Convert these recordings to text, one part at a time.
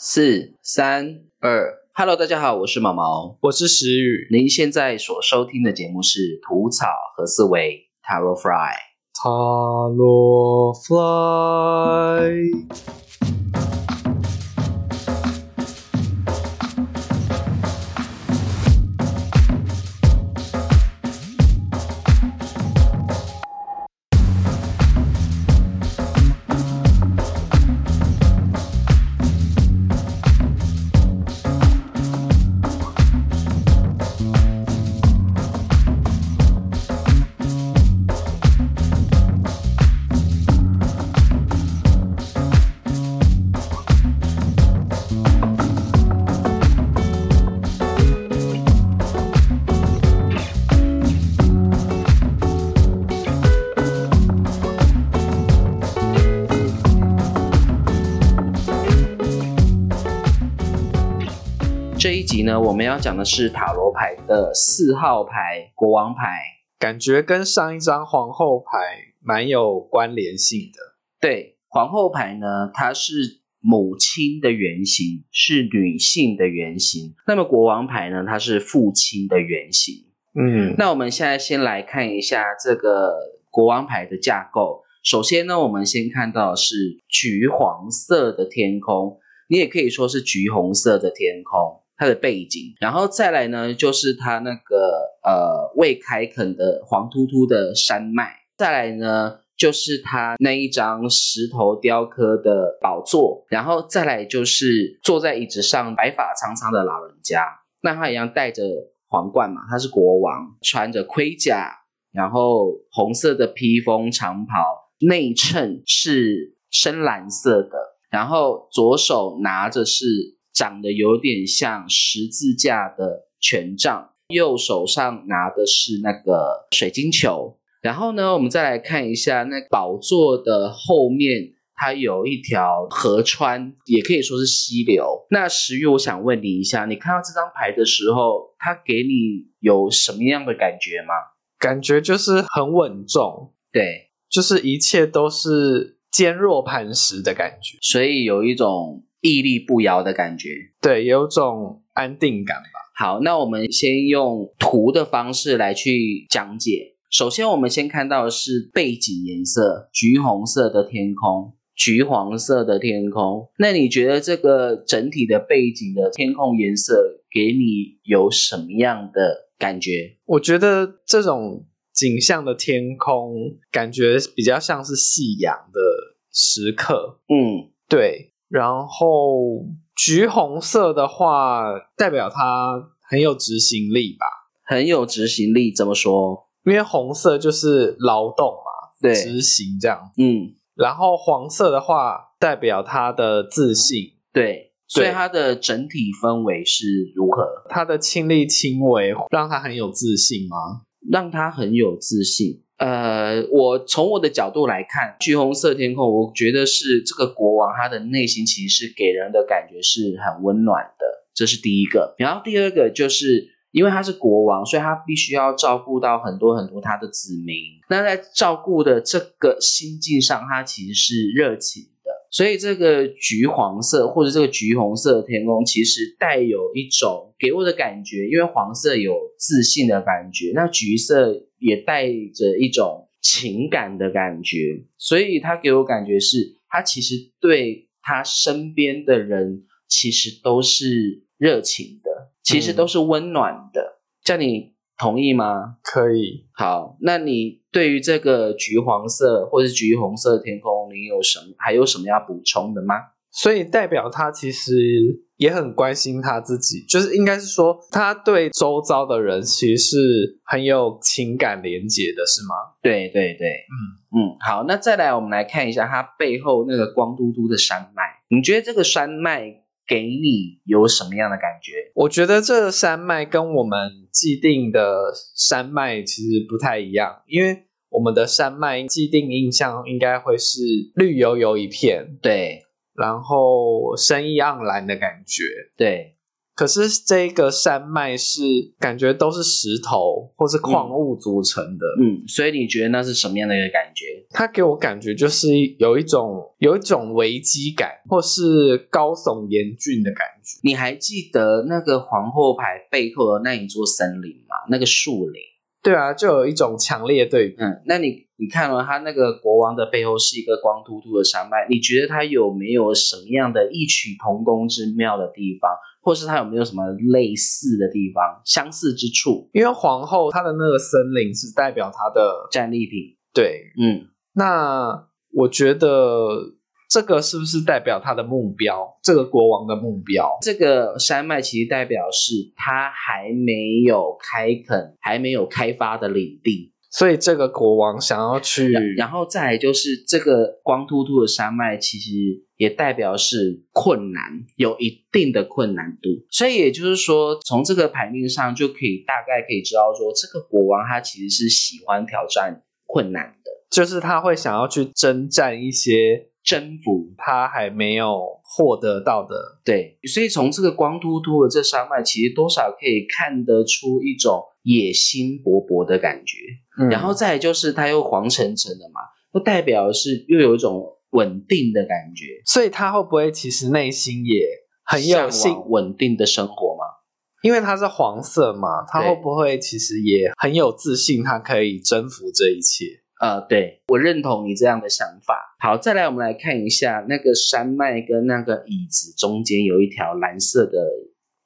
四三二，Hello，大家好，我是毛毛，我是石宇。您现在所收听的节目是《吐草和思维 Taro Fry》。塔罗要讲的是塔罗牌的四号牌国王牌，感觉跟上一张皇后牌蛮有关联性的。对，皇后牌呢，它是母亲的原型，是女性的原型。那么国王牌呢，它是父亲的原型。嗯，那我们现在先来看一下这个国王牌的架构。首先呢，我们先看到是橘黄色的天空，你也可以说是橘红色的天空。它的背景，然后再来呢，就是它那个呃未开垦的黄秃秃的山脉，再来呢，就是它那一张石头雕刻的宝座，然后再来就是坐在椅子上白发苍苍的老人家，那他一样戴着皇冠嘛，他是国王，穿着盔甲，然后红色的披风长袍，内衬是深蓝色的，然后左手拿着是。长得有点像十字架的权杖，右手上拿的是那个水晶球。然后呢，我们再来看一下那宝座的后面，它有一条河川，也可以说是溪流。那石玉，我想问你一下，你看到这张牌的时候，它给你有什么样的感觉吗？感觉就是很稳重，对，就是一切都是坚若磐石的感觉，所以有一种。屹立不摇的感觉，对，有种安定感吧。好，那我们先用图的方式来去讲解。首先，我们先看到的是背景颜色，橘红色的天空，橘黄色的天空。那你觉得这个整体的背景的天空颜色给你有什么样的感觉？我觉得这种景象的天空，感觉比较像是夕阳的时刻。嗯，对。然后橘红色的话，代表他很有执行力吧？很有执行力，怎么说？因为红色就是劳动嘛，对，执行这样。嗯，然后黄色的话，代表他的自信，对，所以他的整体氛围是如何？他的亲力亲为，让他很有自信吗？让他很有自信。呃，我从我的角度来看，橘红色天空，我觉得是这个国王他的内心其实是给人的感觉是很温暖的，这是第一个。然后第二个就是因为他是国王，所以他必须要照顾到很多很多他的子民。那在照顾的这个心境上，他其实是热情。所以这个橘黄色或者这个橘红色的天空，其实带有一种给我的感觉，因为黄色有自信的感觉，那橘色。也带着一种情感的感觉，所以他给我感觉是，他其实对他身边的人其实都是热情的，其实都是温暖的。叫你同意吗？可以。好，那你对于这个橘黄色或者橘红色的天空，你有什么还有什么要补充的吗？所以代表他其实。也很关心他自己，就是应该是说，他对周遭的人其实是很有情感连结的，是吗？对对对，嗯嗯，好，那再来我们来看一下他背后那个光嘟嘟的山脉，你觉得这个山脉给你有什么样的感觉？我觉得这山脉跟我们既定的山脉其实不太一样，因为我们的山脉既定印象应该会是绿油油一片，对。然后生意盎然的感觉，对。可是这个山脉是感觉都是石头或是矿物组成的，嗯，所以你觉得那是什么样的一个感觉？它给我感觉就是有一种有一种危机感，或是高耸严峻的感觉。你还记得那个皇后牌背后的那一座森林吗？那个树林？对啊，就有一种强烈对比。嗯，那你你看了他那个国王的背后是一个光秃秃的山脉，你觉得他有没有什么样的异曲同工之妙的地方，或是他有没有什么类似的地方、相似之处？因为皇后她的那个森林是代表她的战利品。对，嗯，那我觉得这个是不是代表他的目标？这个国王的目标？这个山脉其实代表是他还没有开垦、还没有开发的领地。所以这个国王想要去，然后再来就是这个光秃秃的山脉，其实也代表是困难，有一定的困难度。所以也就是说，从这个牌面上就可以大概可以知道说，这个国王他其实是喜欢挑战困难的，就是他会想要去征战一些征服他还没有获得到的。对，所以从这个光秃秃的这山脉，其实多少可以看得出一种野心勃勃的感觉。嗯然后再来就是它又黄澄澄的嘛，又代表是又有一种稳定的感觉，所以他会不会其实内心也很有向信？往稳定的生活吗？因为它是黄色嘛，他会不会其实也很有自信，他可以征服这一切？呃，对我认同你这样的想法。好，再来我们来看一下那个山脉跟那个椅子中间有一条蓝色的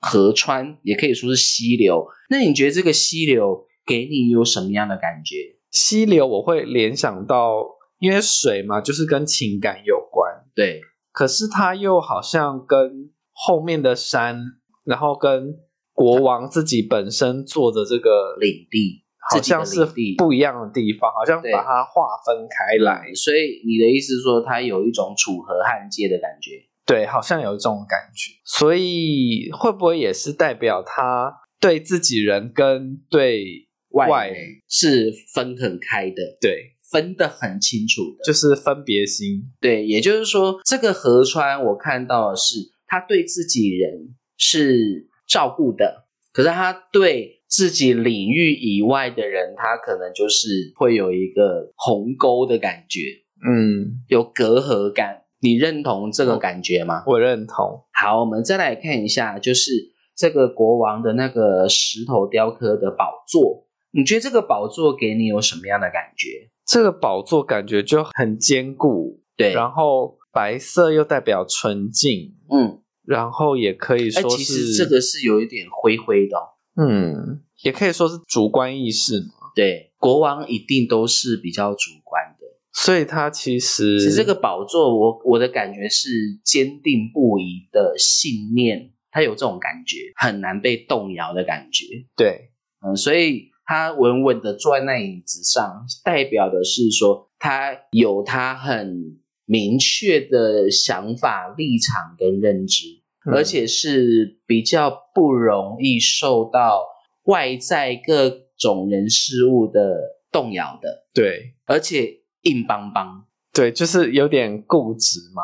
河川，也可以说是溪流。那你觉得这个溪流给你有什么样的感觉？溪流我会联想到，因为水嘛，就是跟情感有关，对，可是它又好像跟后面的山，然后跟国王自己本身坐的这个领地，好像是不一样的地方，好像把它划分开来。所以你的意思是说，它有一种楚河汉界的感觉？对，好像有这种感觉，所以会不会也是代表他对自己人跟对外人是分很开的，对，分得很清楚的。就是分别心？对，也就是说，这个河川我看到的是，他对自己人是照顾的，可是他对自己领域以外的人，他可能就是会有一个鸿沟的感觉，嗯，有隔阂感。你认同这个感觉吗？我认同。好，我们再来看一下，就是这个国王的那个石头雕刻的宝座，你觉得这个宝座给你有什么样的感觉？这个宝座感觉就很坚固，对，然后白色又代表纯净，嗯，然后也可以哎，说是，其实这个是有一点灰灰的、哦。嗯，也可以说是主观意识嘛。对，国王一定都是比较主观的。所以他其实，其实这个宝座我，我的感觉是坚定不移的信念，他有这种感觉，很难被动摇的感觉。对，嗯，所以他稳稳的坐在那椅子上，代表的是说他有他很明确的想法、立场跟认知，嗯而且是比较不容易受到外在各种人事物的动摇的，对而且硬邦邦。对，就是有点固执嘛。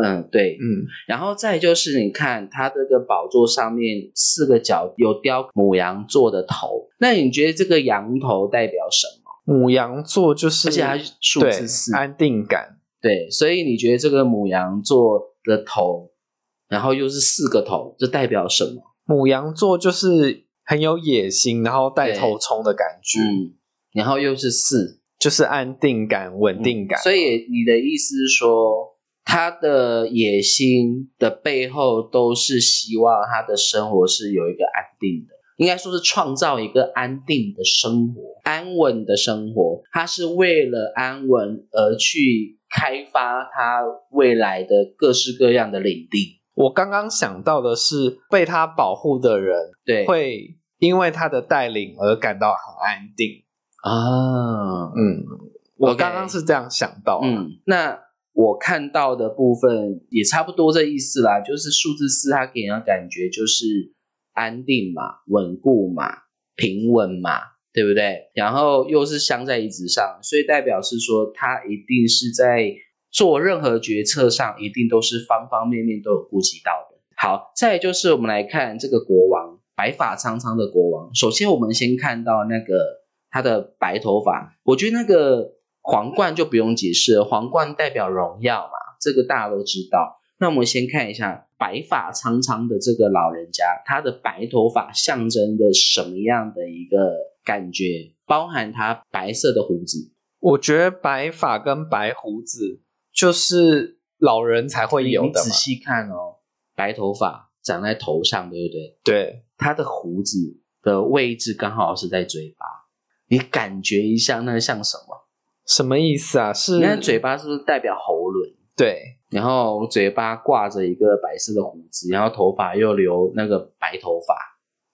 嗯，对。嗯，然后再就是，你看它这个宝座上面四个角有雕母羊座的头，那你觉得这个羊头代表什么？母羊座就是，而且它是数对字四，安定感。对，所以你觉得这个母羊座的头，然后又是四个头，这代表什么？母羊座就是很有野心，然后带头冲的感觉，嗯，然后又是四，就是安定感、稳定感。所以你的意思是说，他的野心的背后都是希望他的生活是有一个安定的，应该说是创造一个安定的生活、安稳的生活。他是为了安稳而去开发他未来的各式各样的领地。我刚刚想到的是，被他保护的人对，会因为他的带领而感到很安定。啊，嗯，我刚刚是这样想到。，嗯，那我看到的部分也差不多这意思啦，就是数字四，它给人的感觉就是安定嘛、稳固嘛、平稳嘛，对不对？然后又是镶在椅子上，所以代表是说，他一定是在做任何决策上，一定都是方方面面都有顾及到的。好，再就是我们来看这个国王，白发苍苍的国王。首先，我们先看到那个他的白头发，我觉得那个皇冠就不用解释了，皇冠代表荣耀嘛，这个大家都知道。那我们先看一下白发苍苍的这个老人家，他的白头发象征的什么样的一个感觉？包含他白色的胡子，我觉得白发跟白胡子就是老人才会有的。你仔细看哦，白头发长在头上，对不对？对，他的胡子的位置刚好是在嘴巴，你感觉一下，那像什么？什么意思啊？是你看嘴巴是不是代表喉轮？对，然后嘴巴挂着一个白色的胡子，然后头发又留那个白头发。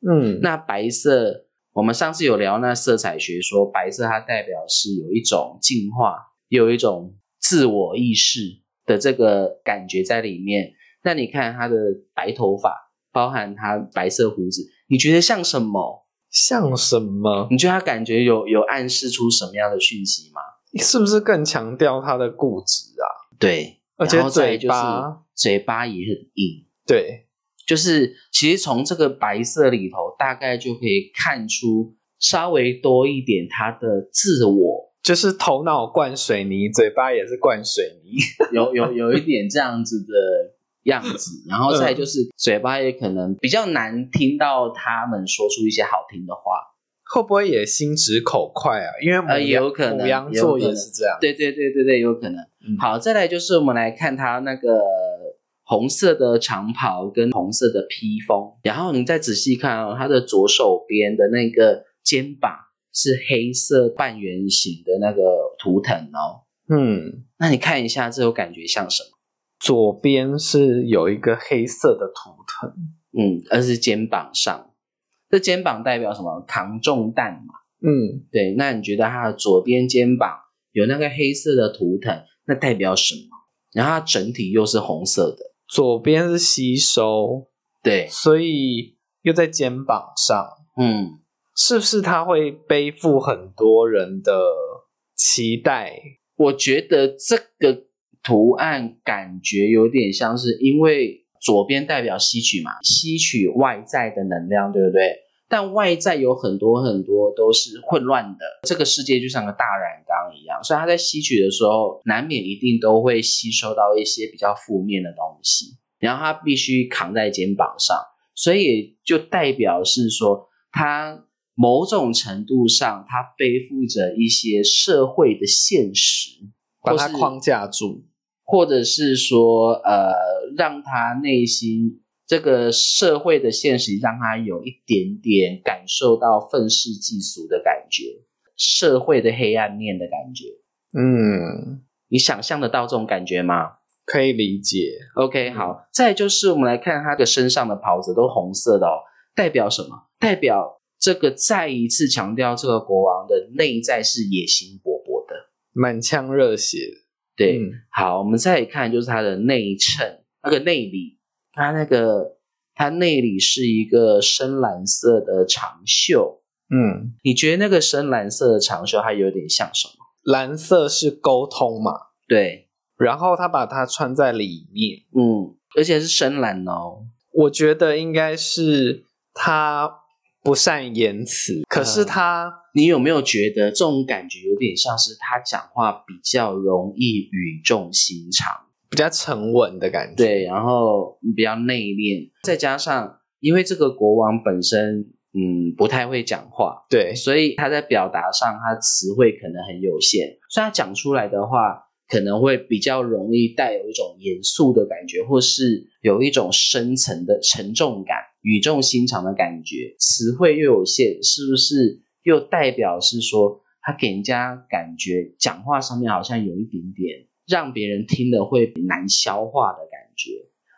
嗯，那白色，我们上次有聊那色彩学，说白色它代表是有一种进化，有一种自我意识的这个感觉在里面。那你看他的白头发，包含他白色胡子，你觉得像什么？像什么？你觉得他感觉有有暗示出什么样的讯息吗？是不是更强调他的固执啊？对，而且嘴巴，嘴巴也很硬，对，就是其实从这个白色里头，大概就可以看出稍微多一点他的自我，就是头脑灌水泥，嘴巴也是灌水泥。有有有一点这样子的样子，然后再就是嘴巴也可能比较难听到他们说出一些好听的话，会不会也心直口快啊？因为母呃也有可能母羊座也有可能也是这样。对对对对对，有可能。嗯好，再来就是我们来看他那个红色的长袍跟红色的披风，然后你再仔细看哦，他的左手边的那个肩膀是黑色半圆形的那个图腾哦。嗯，那你看一下，这有感觉像什么？左边是有一个黑色的图腾，嗯，而是肩膀上，这肩膀代表什么？扛重担嘛。嗯，对，那你觉得他的左边肩膀有那个黑色的图腾，那代表什么？然后它整体又是红色的，左边是吸收，对，所以又在肩膀上，嗯，是不是他会背负很多人的期待？我觉得这个图案感觉有点像是，因为左边代表吸取嘛，吸取外在的能量，对不对？但外在有很多很多都是混乱的，这个世界就像个大染缸一样，所以他在吸取的时候，难免一定都会吸收到一些比较负面的东西，然后他必须扛在肩膀上，所以就代表是说，他某种程度上，他背负着一些社会的现实，把它框架住。或者是说，呃，让他内心这个社会的现实，让他有一点点感受到愤世嫉俗的感觉，社会的黑暗面的感觉。嗯，你想象得到这种感觉吗可以理解。？OK，好，再就是我们来看他的身上的袍子都红色的哦，代表什么？代表这个再一次强调这个国王的内在是野心勃勃的。满腔热血。对，嗯好，我们再来看就是它的内衬，那个内里，它那个它内里是一个深蓝色的长袖，嗯，你觉得那个深蓝色的长袖它有点像什么？蓝色是沟通嘛，对，然后他把它穿在里面，嗯，而且是深蓝哦，我觉得应该是他不善言辞，可是他你有没有觉得这种感觉有点像是他讲话比较容易语重心长？比较沉稳的感觉。对，然后比较内敛，再加上因为这个国王本身嗯不太会讲话，对，所以他在表达上，他词汇可能很有限，所以他讲出来的话可能会比较容易带有一种严肃的感觉，或是有一种深层的沉重感、语重心长的感觉。词汇又有限，是不是又代表是说他给人家感觉讲话上面好像有一点点让别人听了会难消化的感觉？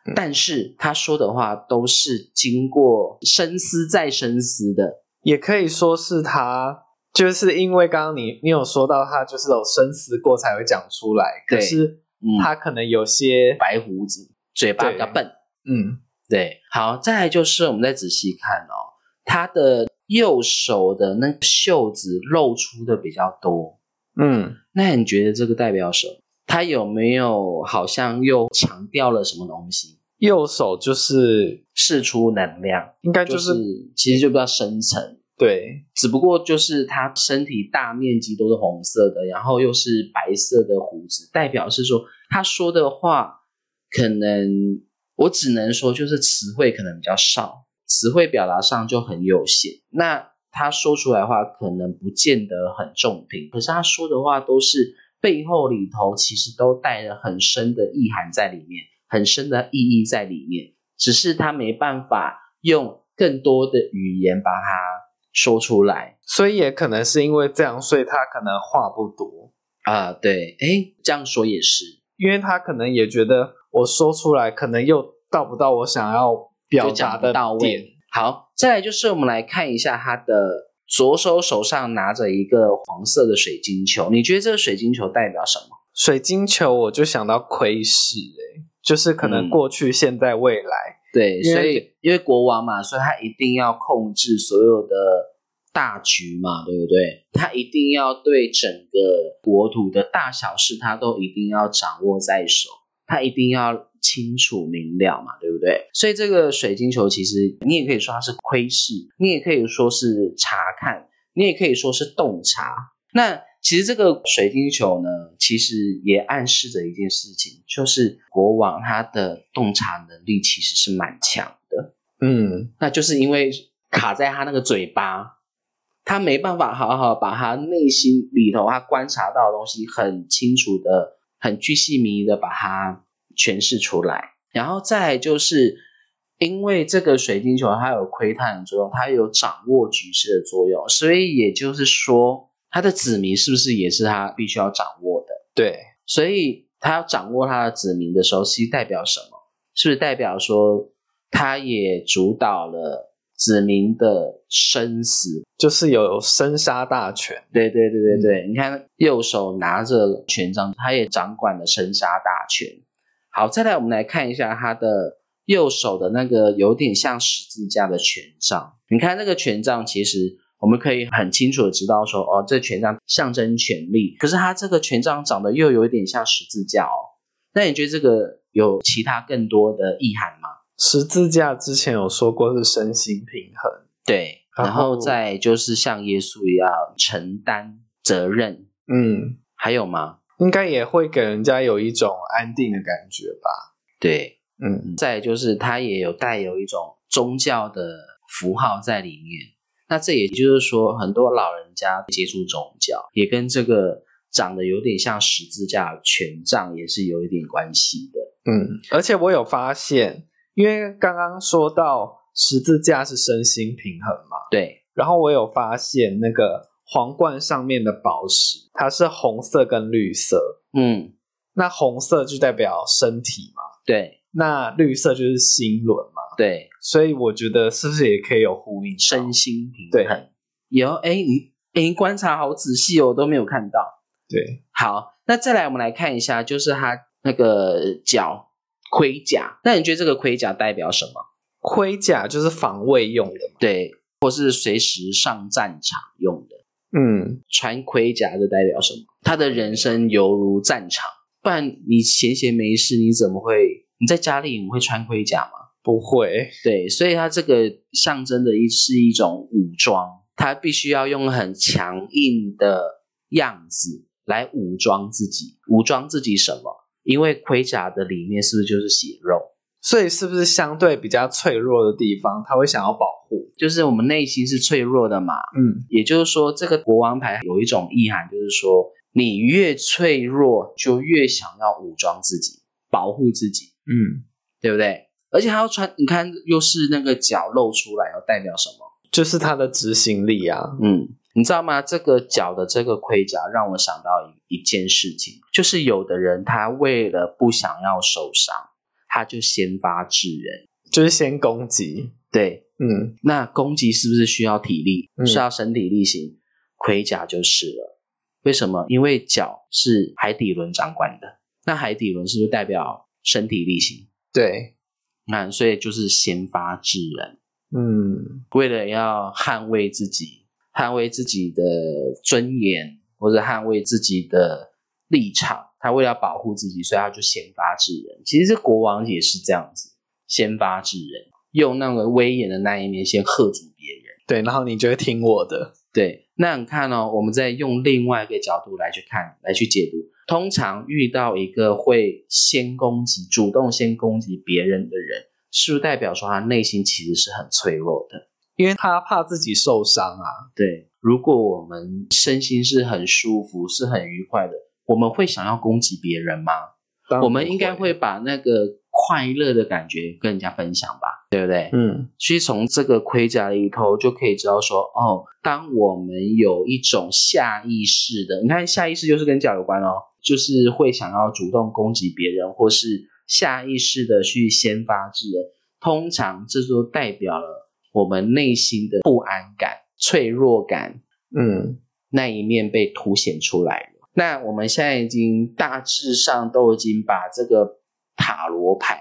嗯但是他说的话都是经过深思再深思的，也可以说是他，就是因为刚刚你你有说到他就是有深思过才会讲出来，可是嗯，他可能有些白胡子，嘴巴比较笨。嗯对，好，再来就是我们再仔细看哦，他的右手的那个袖子露出的比较多，嗯，那你觉得这个代表什么？他有没有好像又强调了什么东西？右手就是释出能量，应该就是其实就比较深层。对，只不过就是他身体大面积都是红色的，然后又是白色的胡子，代表是说他说的话可能我只能说就是词汇可能比较少，词汇表达上就很有限。那他说出来的话可能不见得很中听，可是他说的话都是背后里头其实都带着很深的意涵在里面，很深的意义在里面，只是他没办法用更多的语言把它。说出来，所以也可能是因为这样，所以他可能话不多啊。对，哎，这样说也是，因为他可能也觉得我说出来，可能又到不到我想要表达的到位。好，再来就是我们来看一下他的左手手上拿着一个黄色的水晶球，你觉得这个水晶球代表什么？水晶球我就想到窥视，哎，就是可能过去、现在、未来。对，所以因为国王嘛，所以他一定要控制所有的大局嘛，对不对？他一定要对整个国土的大小事，他都一定要掌握在手，他一定要清楚明了嘛，对不对？所以这个水晶球其实你也可以说它是窥视，你也可以说是查看，你也可以说是洞察。那其实这个水晶球呢，其实也暗示着一件事情，就是国王他的洞察能力其实是蛮强的。嗯，那就是因为卡在他那个嘴巴，他没办法好好把他内心里头他观察到的东西很清楚的、很具细迷的把它诠释出来。然后再就是因为这个水晶球它有窥探的作用，它有掌握局势的作用，所以也就是说。他的子民是不是也是他必须要掌握的？对，所以他要掌握他的子民的时候，其实代表什么？是不是代表说他也主导了子民的生死？就是有生杀大权。对对对对对，你看右手拿着权杖，他也掌管了生杀大权。好，再来我们来看一下他的右手的那个有点像十字架的权杖。你看那个权杖其实。我们可以很清楚的知道说，哦，这权杖象征权力，可是它这个权杖长得又有一点像十字架哦。那你觉得这个有其他更多的意涵吗？十字架之前有说过是身心平衡，对，然后再就是像耶稣一样承担责任，嗯，还有吗？应该也会给人家有一种安定的感觉吧？对，嗯，再就是它也有带有一种宗教的符号在里面。那这也就是说，很多老人家接触宗教，也跟这个长得有点像十字架权杖也是有一点关系的。嗯，而且我有发现，因为刚刚说到十字架是身心平衡嘛，对。然后我有发现那个皇冠上面的宝石，它是红色跟绿色。嗯，那红色就代表身体嘛，对。那绿色就是心轮嘛。对，所以我觉得是不是也可以有呼应？身心平衡。有哎，你哎，观察好仔细哦，都没有看到。对，好，那再来我们来看一下，就是它那个脚盔甲。那你觉得这个盔甲代表什么？盔甲就是防卫用的，对，或是随时上战场用的。嗯，穿盔甲这代表什么？他的人生犹如战场。不然你闲闲没事，你怎么会？你在家里你会穿盔甲吗？不会，对，所以它这个象征的一是一种武装，它必须要用很强硬的样子来武装自己，武装自己什么？因为盔甲的里面是不是就是血肉？所以是不是相对比较脆弱的地方，他会想要保护？就是我们内心是脆弱的嘛，嗯，也就是说，这个国王牌有一种意涵，就是说你越脆弱，就越想要武装自己，保护自己，嗯，对不对？而且他要穿，你看，又是那个脚露出来，要代表什么？就是他的执行力啊。嗯，你知道吗？这个脚的这个盔甲让我想到一一件事情，就是有的人他为了不想要受伤，他就先发制人，就是先攻击。对，嗯，那攻击是不是需要体力？需要身体力行，盔甲就是了。为什么？因为脚是海底轮掌管的，那海底轮是不是代表身体力行？对。那所以就是先发制人，嗯，为了要捍卫自己，捍卫自己的尊严，或者捍卫自己的立场，他为了保护自己，所以他就先发制人。其实这国王也是这样子，先发制人，用那个威严的那一面先喝阻别人。对，然后你就会听我的。对，那你看哦，我们再用另外一个角度来去看，来去解读。通常遇到一个会先攻击、主动先攻击别人的人，是不是代表说他内心其实是很脆弱的？因为他怕自己受伤啊。对，如果我们身心是很舒服、是很愉快的，我们会想要攻击别人吗？我们应该不会把那个快乐的感觉跟人家分享吧，对不对？嗯，所以从这个盔甲里头就可以知道说，哦，当我们有一种下意识的，你看下意识就是跟脚有关哦，就是会想要主动攻击别人，或是下意识的去先发制人，通常这就代表了我们内心的不安感、脆弱感嗯，那一面被凸显出来了。那我们现在已经大致上都已经把这个塔罗牌、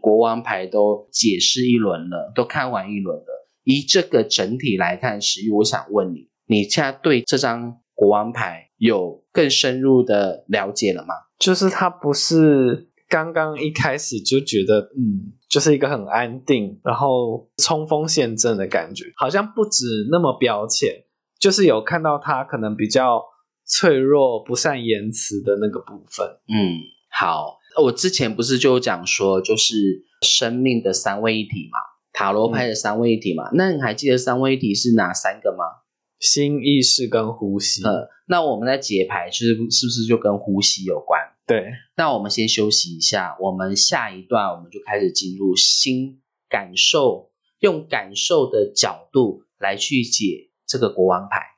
国王牌都解释一轮了，都看完一轮了。以这个整体来看，石玉，我想问你，你现在对这张国王牌有更深入的了解了吗？就是他不是刚刚一开始就觉得，嗯，就是一个很安定，然后冲锋陷阵的感觉，好像不止那么表浅，就是有看到他可能比较脆弱、不善言辞的那个部分。嗯，好，我之前不是就有讲说，就是生命的三位一体嘛，塔罗牌的三位一体嘛。那你还记得三位一体是哪三个吗？心意识跟呼吸，呃，那我们在解牌是是不是就跟呼吸有关？对，那我们先休息一下，我们下一段我们就开始进入心感受，用感受的角度来去解这个国王牌。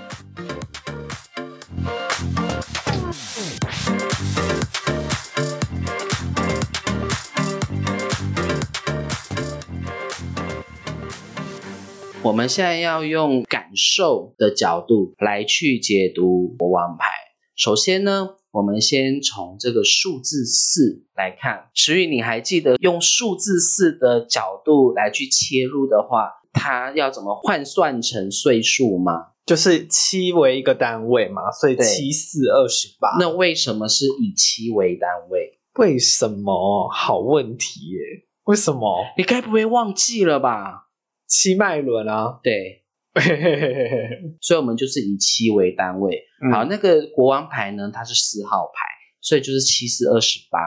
我们现在要用感受的角度来去解读国王牌。首先呢，我们先从这个数字四来看。石宇，你还记得用数字四的角度来去切入的话，它要怎么换算成岁数吗？就是七为一个单位嘛，所以对七四二十八。那为什么是以七为单位？为什么？好问题耶！为什么？你该不会忘记了吧？七脉轮啊，对，所以我们就是以七为单位。嗯好，那个国王牌呢，它是四号牌，所以就是七四二十八。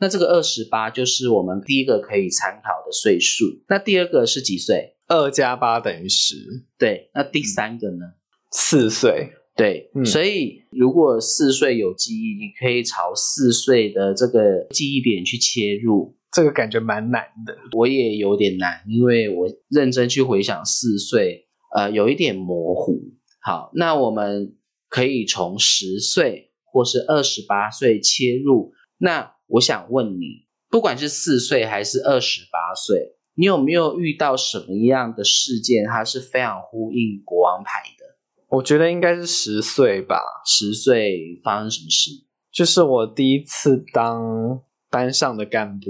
那这个二十八就是我们第一个可以参考的岁数。那第二个是几岁？二加八等于十，对，那第三个呢？四岁。对，嗯所以如果四岁有记忆，你可以朝四岁的这个记忆点去切入。这个感觉蛮难的。我也有点难，因为我认真去回想四岁，呃，有一点模糊。好，那我们可以从十岁或是二十八岁切入。那我想问你，不管是四岁还是二十八岁，你有没有遇到什么样的事件，它是非常呼应国王牌的？我觉得应该是十岁吧，十岁发生什么事？就是我第一次当班上的干部，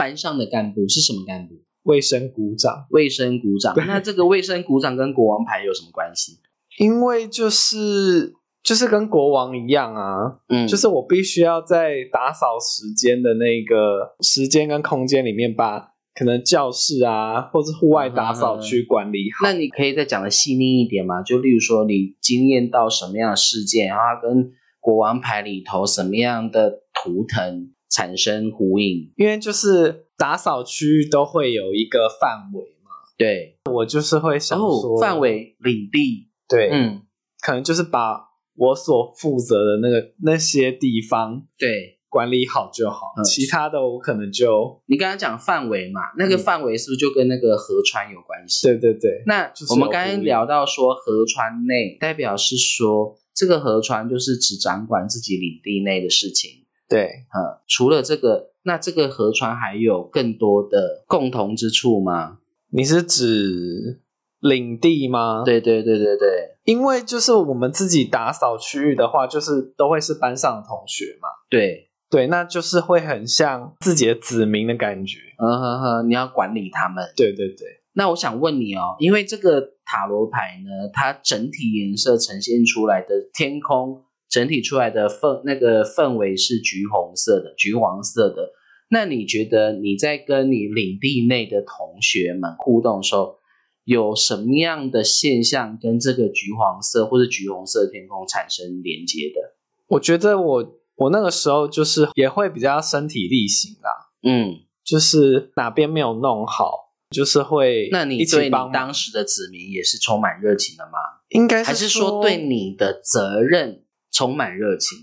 班上的干部是什么干部？卫生股长。卫生股长。那这个卫生股长跟国王牌有什么关系？因为就是就是跟国王一样啊，嗯，就是我必须要在打扫时间的那个时间跟空间里面，把可能教室啊，或是户外打扫区管理好。那你可以再讲的细腻一点吗？就例如说，你经验到什么样的事件，然后它跟国王牌里头什么样的图腾产生呼应？因为就是打扫区域都会有一个范围嘛，对，我就是会想说后范围领地，对，嗯，可能就是把我所负责的那个那些地方，对，管理好就好，嗯。其他的我可能就你刚刚讲范围嘛，那个嗯。范围是不是就跟那个河川有关系？对对对，那我们刚刚聊到说河川内，代表是说这个河川就是只掌管自己领地内的事情。对，呃，除了这个，那这个河川还有更多的共同之处吗？你是指领地吗？，对对对对对因为就是我们自己打扫区域的话，就是都会是班上的同学嘛，对，对，那就是会很像自己的子民的感觉。嗯哼哼，你要管理他们。对对对，那我想问你哦，因为这个塔罗牌呢，它整体颜色呈现出来的天空，整体出来的氛那个氛围是橘红色的、橘黄色的。那你觉得你在跟你领地内的同学们互动的时候，有什么样的现象跟这个橘黄色或者橘红色的天空产生连接的？我觉得我我那个时候就是也会比较身体力行啦，嗯，就是哪边没有弄好，就是会那你对你当时的子民也是充满热情的吗？应该还是说说对你的责任充满热情？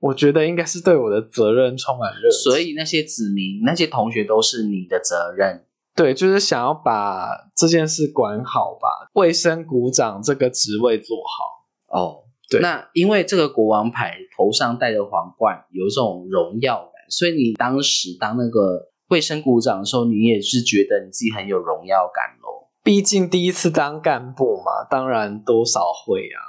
我觉得应该是对我的责任充满热情，所以那些子民、那些同学都是你的责任。对，就是想要把这件事管好吧，卫生股长这个职位做好。哦，对那因为这个国王牌头上戴的皇冠有这种荣耀感，所以你当时当那个卫生股长的时候，你也是觉得你自己很有荣耀感喽。毕竟第一次当干部嘛，当然多少会啊，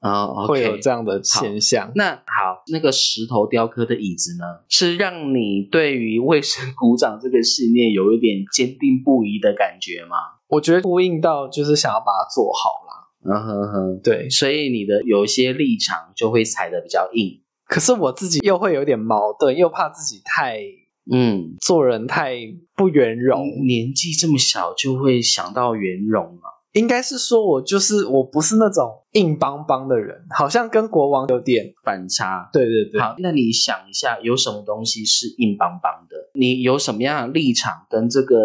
啊、会有这样的现象。那好，那个石头雕刻的椅子呢，是让你对于卫生鼓掌这个信念有一点坚定不移的感觉吗？我觉得呼应到就是想要把它做好啦。嗯哼哼，对，所以你的有一些立场就会踩得比较硬。可是我自己又会有点矛盾，又怕自己太嗯，做人太不圆融。年纪这么小就会想到圆融啊。应该是说我就是我不是那种硬邦邦的人，好像跟国王有点反差。对对对。好，那你想一下，有什么东西是硬邦邦的？你有什么样的立场跟这个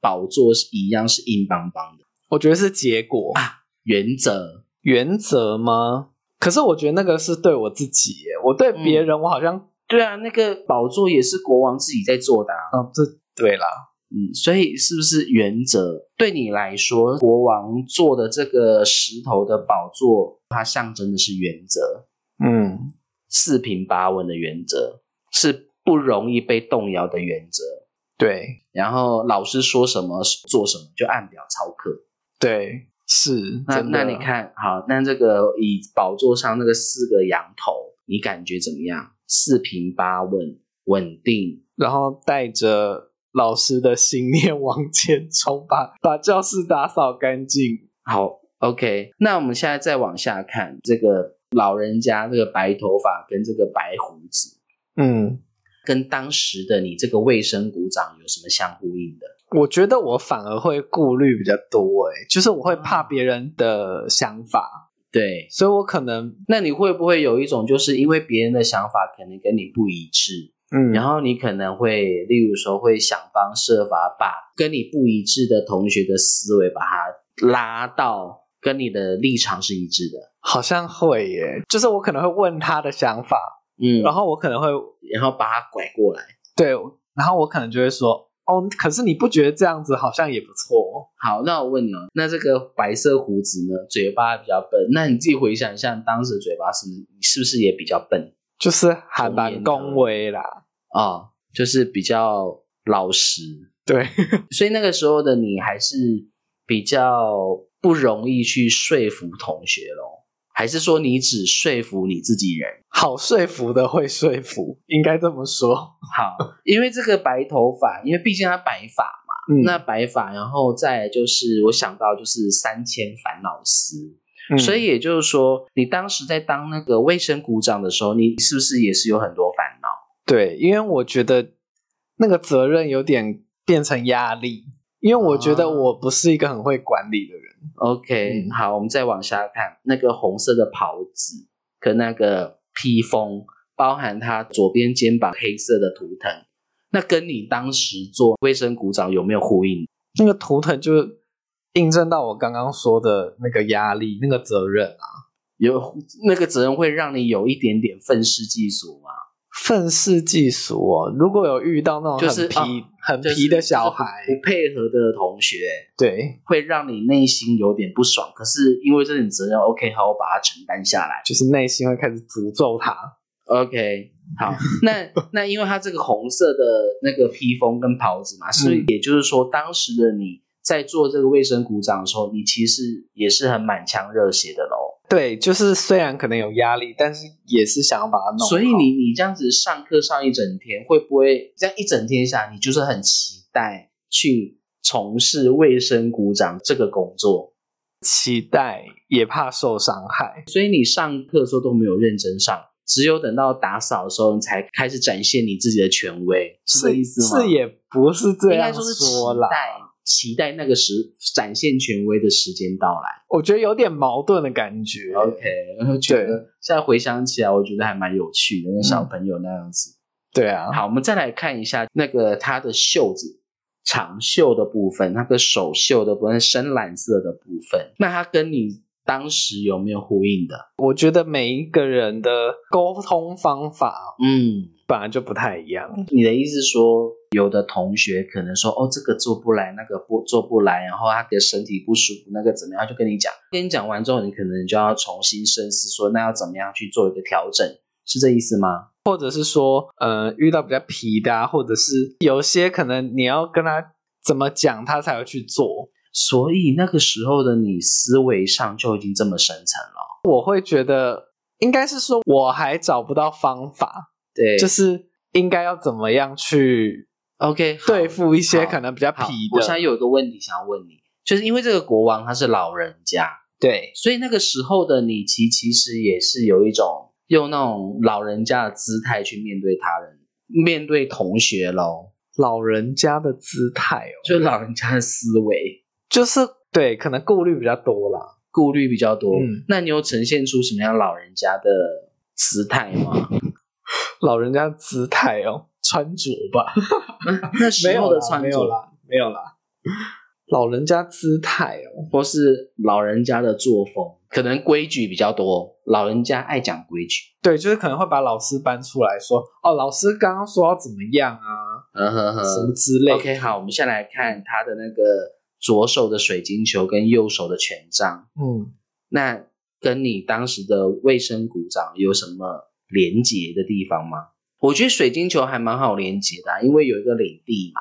宝座是一样是硬邦邦的？我觉得是结果啊原则，原则吗？可是我觉得那个是对我自己耶，我对别人我好像对啊，那个宝座也是国王自己在做的啊。嗯、这对啦，嗯，所以是不是原则对你来说，国王坐的这个石头的宝座，它象征的是原则，嗯，四平八稳的原则，是不容易被动摇的原则。对然后老师说什么做什么，就按表操课。对是。那那你，看好，那这个以宝座上那个四个羊头，你感觉怎么样？四平八稳，稳定。然后带着老师的信念往前冲，把 把教室打扫干净。好，OK。那我们现在再往下看，这个老人家这个白头发跟这个白胡子，嗯，跟当时的你这个卫生股长有什么相呼应的？我觉得我反而会顾虑比较多，诶，就是我会怕别人的想法，对，所以我可能那你会不会有一种，就是因为别人的想法可能跟你不一致，嗯，然后你可能会，例如说会想方设法把跟你不一致的同学的思维把它拉到跟你的立场是一致的，好像会耶，就是我可能会问他的想法，嗯，然后我可能会然后把他拐过来。对，然后我可能就会说，哦，可是你不觉得这样子好像也不错？好，那我问你哦，那这个白色胡子呢，嘴巴比较笨，那你自己回想一下，当时的嘴巴是不是你是不是也比较笨？就是还蛮恭维啦，啊、就是比较老实，对，所以那个时候的你还是比较不容易去说服同学咯，还是说你只说服你自己人？好说服的会说服，应该这么说。好，因为这个白头发，因为毕竟他白发嘛，嗯那白发，然后再就是我想到就是三千烦恼丝，嗯所以也就是说，你当时在当那个卫生股长的时候，你是不是也是有很多烦恼？对，因为我觉得那个责任有点变成压力，因为我觉得啊我不是一个很会管理的人。OK，、嗯好，我们再往下看，那个红色的袍子跟那个披风，包含他左边肩膀黑色的图腾，那跟你当时做卫生股长有没有呼应？那个图腾就印证到我刚刚说的那个压力、那个责任啊，有那个责任会让你有一点点愤世嫉俗吗？愤世嫉俗哦。如果有遇到那种就是很皮、很皮的小就是孩，不不配合的同学，对，会让你内心有点不爽。可是因为这点责任，OK，好，我把它承担下来。就是内心会开始诅咒他。OK，好，那那因为他这个红色的那个披风跟袍子嘛，所以也就是说，当时的你在做这个卫生鼓掌的时候，你其实也是很满腔热血的喽。对，就是虽然可能有压力，但是也是想要把它弄好。所以你你这样子上课上一整天，会不会这样一整天下来，你就是很期待去从事卫生股长这个工作？期待也怕受伤害。所以你上课的时候都没有认真上，只有等到打扫的时候，你才开始展现你自己的权威，是这意思吗？是也不是这应该样说是期啦。待期待那个时展现权威的时间到来。我觉得有点矛盾的感觉。OK，然后觉得现在回想起来，我觉得还蛮有趣的，那小朋友那样子。对啊，好，我们再来看一下那个他的袖子。长袖的部分，那个手袖的部分，深蓝色的部分，那他跟你当时有没有呼应的？我觉得每一个人的沟通方法嗯，本来就不太一样。你的意思是说，有的同学可能说，哦，这个做不来，那个不做不来，然后他的身体不舒服，那个怎么样，就跟你讲。跟你讲完之后，你可能就要重新深思说，那要怎么样去做一个调整，是这意思吗？或者是说，呃，遇到比较皮的、啊，或者是有些可能你要跟他怎么讲，他才会去做。所以那个时候的你思维上就已经这么深层了。我会觉得，应该是说我还找不到方法，对，就是应该要怎么样去 OK 好对付一些可能比较皮好的。我现在有一个问题想要问你，就是因为这个国王他是老人家，对所以那个时候的你其其实也是有一种用那种老人家的姿态去面对他人，面对同学喽，老人家的姿态哦，就是老人家的思维就是对，可能顾虑比较多啦。顾虑比较多。嗯那你有呈现出什么样老人家的姿态吗？老人家的姿态哦，穿着吧，那时没有的穿着，没有啦，没有啦。老人家姿态哦，或是老人家的作风，可能规矩比较多，老人家爱讲规矩。对，就是可能会把老师搬出来说，哦，老师刚刚说要怎么样啊，嗯哼哼什么之类的。OK，好，我们先来看他的那个左手的水晶球跟右手的权杖，嗯，那跟你当时的卫生股长有什么连结的地方吗？我觉得水晶球还蛮好连接的啊、因为有一个领地嘛，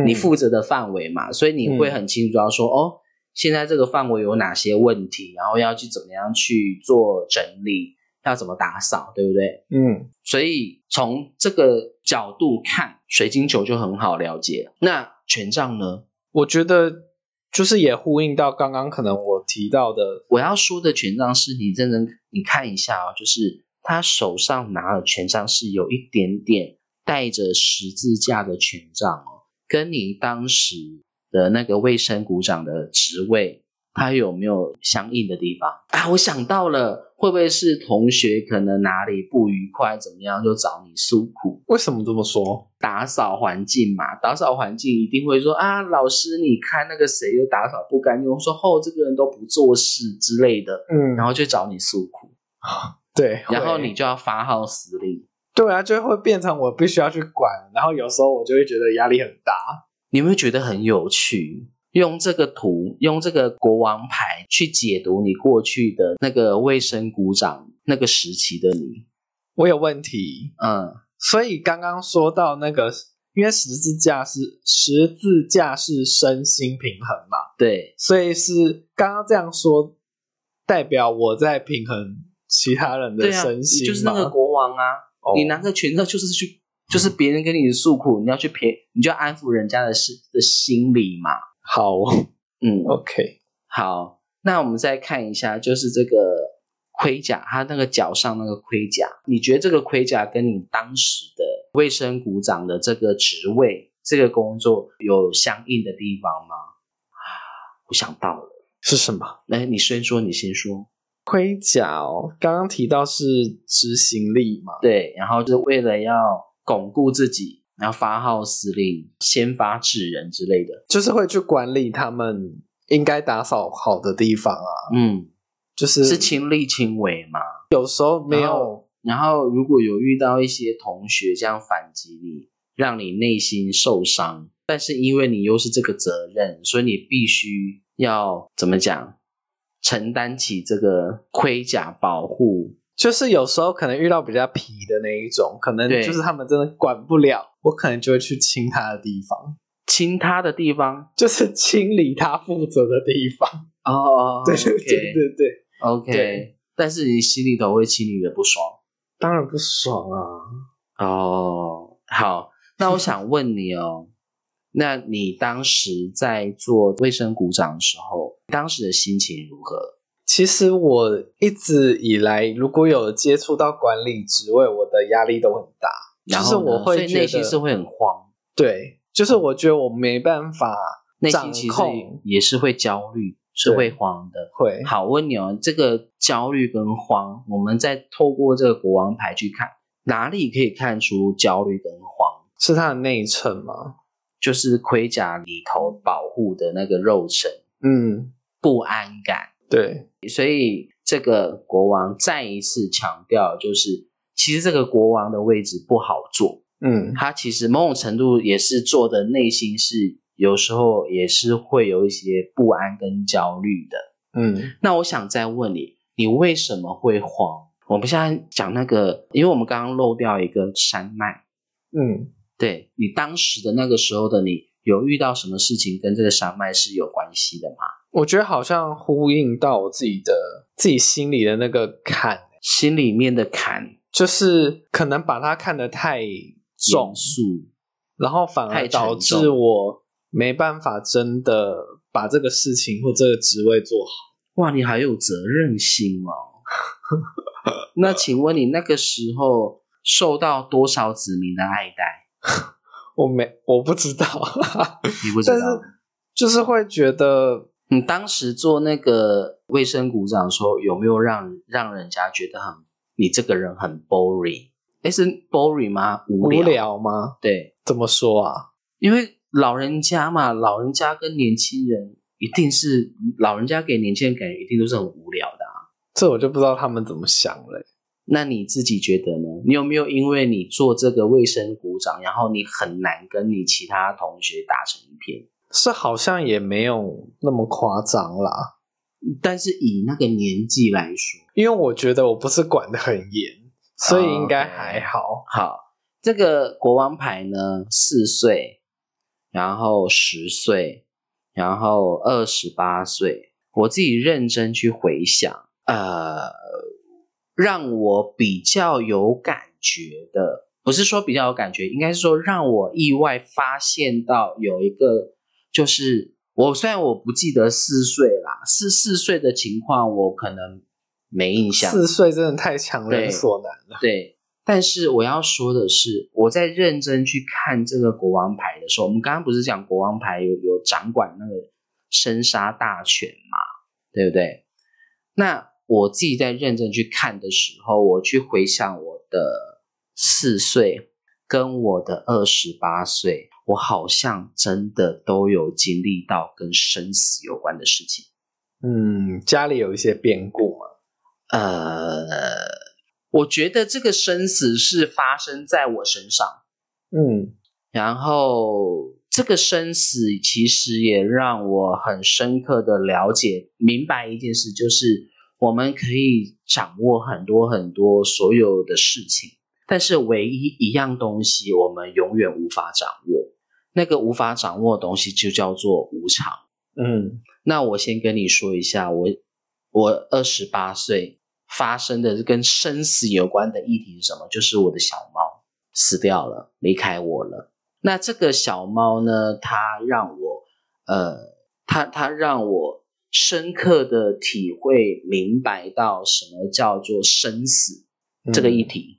嗯你负责的范围嘛，所以你会很清楚知道说，哦，现在这个范围有哪些问题，然后要去怎么样去做整理，要怎么打扫，对不对？嗯，所以从这个角度看，水晶球就很好了解。那权杖呢？我觉得就是也呼应到刚刚可能我提到的，我要说的权杖是你认真你看一下哦，就是他手上拿的权杖是有一点点带着十字架的权杖哦，跟你当时的那个卫生股长的职位，他有没有相应的地方啊？我想到了，会不会是同学可能哪里不愉快，怎么样就找你诉苦？为什么这么说？打扫环境嘛，打扫环境一定会说啊，老师你看那个谁又打扫不干净，我说哦这个人都不做事之类的，嗯，然后就找你诉苦，对，然后你就要发号施令。对啊，就会变成我必须要去管，然后有时候我就会觉得压力很大。你有没有觉得很有趣？用这个图，用这个国王牌去解读你过去的那个卫生股长那个时期的你。我有问题，嗯，所以刚刚说到那个，因为十字架是十字架是身心平衡嘛，对，所以是刚刚这样说，代表我在平衡其他人的对啊，你身心就是那个吗国王啊，哦你拿个权杖就是去，就是别人跟你诉苦，你要去陪，你就要安抚人家的心的心理嘛。好嗯，，OK，好，那我们再看一下，就是这个盔甲，它那个脚上那个盔甲，你觉得这个盔甲跟你当时的卫生股长的这个职位、这个工作有相应的地方吗？我想到了，是什么？来，你先说，你先说。盔甲哦，刚刚提到是执行力嘛，对，然后就是为了要巩固自己，然后发号施令、先发制人之类的。就是会去管理他们应该打扫好的地方啊，嗯，就是是亲力亲为嘛？有时候没然有然后如果有遇到一些同学这样反击你，让你内心受伤，但是因为你又是这个责任，所以你必须要怎么讲，承担起这个盔甲保护。就是有时候可能遇到比较皮的那一种，可能对就是他们真的管不了，我可能就会去亲他的地方，亲他的地方就是清理他负责的地方。哦，对对对对对，，OK，对但是你心里头会清理的不爽。当然不爽啊。哦，好，那我想问你哦，那你当时在做卫生股长的时候，当时的心情如何？其实我一直以来，如果有接触到管理职位，我的压力都很大，就是然后呢我会内心是会很慌，对，就是我觉得我没办法掌内心其实控，也是会焦虑，是会慌的。会好，问你哦，这个焦虑跟慌，我们再透过这个国王牌去看，哪里可以看出焦虑跟慌？是它的内衬吗？就是盔甲里头保护的那个肉身嗯，不安感。对，所以这个国王再一次强调，就是其实这个国王的位置不好做，嗯。他其实某种程度也是做的内心是有时候也是会有一些不安跟焦虑的。嗯。那我想再问你，你为什么会慌？我们现在讲那个，因为我们刚刚漏掉一个山脉，嗯，对你当时的那个时候的你，有遇到什么事情跟这个山脉是有关系的吗？我觉得好像呼应到我自己的自己心里的那个坎，心里面的坎就是可能把它看得太重然后反而导致我没办法真的把这个事情或这个职位做好。哇，你还有责任心哦。那请问你那个时候受到多少子民的爱戴？我没我不知道，你不知道 但是？就是会觉得你当时做那个卫生股长的时候，有没有让让人家觉得很你这个人很 boring？哎，是 boring 吗？无无聊。聊吗？对，怎么说啊？因为老人家嘛，老人家跟年轻人一定是老人家给年轻人感觉一定都是很无聊的啊。这我就不知道他们怎么想了。那你自己觉得呢？你有没有因为你做这个卫生鼓掌，然后你很难跟你其他同学打成一片？是好像也没有那么夸张啦，但是以那个年纪来说，因为我觉得我不是管得很严，所以应该还好。好，这个国王牌呢，四岁，然后十岁，然后二十八岁。我自己认真去回想，呃，让我比较有感觉的，不是说比较有感觉，应该是说让我意外发现到有一个，就是我虽然我不记得四岁啦，四四岁的情况我可能没印象，四岁真的太强人对所难了。对，但是我要说的是，我在认真去看这个国王牌的时候，我们刚刚不是讲国王牌有有掌管那个生杀大权嘛，对不对？那我自己在认真去看的时候，我去回想我的四岁跟我的二十八岁，我好像真的都有经历到跟生死有关的事情。嗯，家里有一些变故嘛。呃，我觉得这个生死是发生在我身上，嗯然后这个生死其实也让我很深刻的了解、明白一件事，就是我们可以掌握很多很多所有的事情，但是唯一一样东西我们永远无法掌握，那个无法掌握的东西就叫做无常。嗯那我先跟你说一下，我我二十八岁发生的跟生死有关的议题是什么？就是我的小猫死掉了，离开我了。那这个小猫呢，它让我呃，它它让我深刻的体会明白到什么叫做生死这个议题。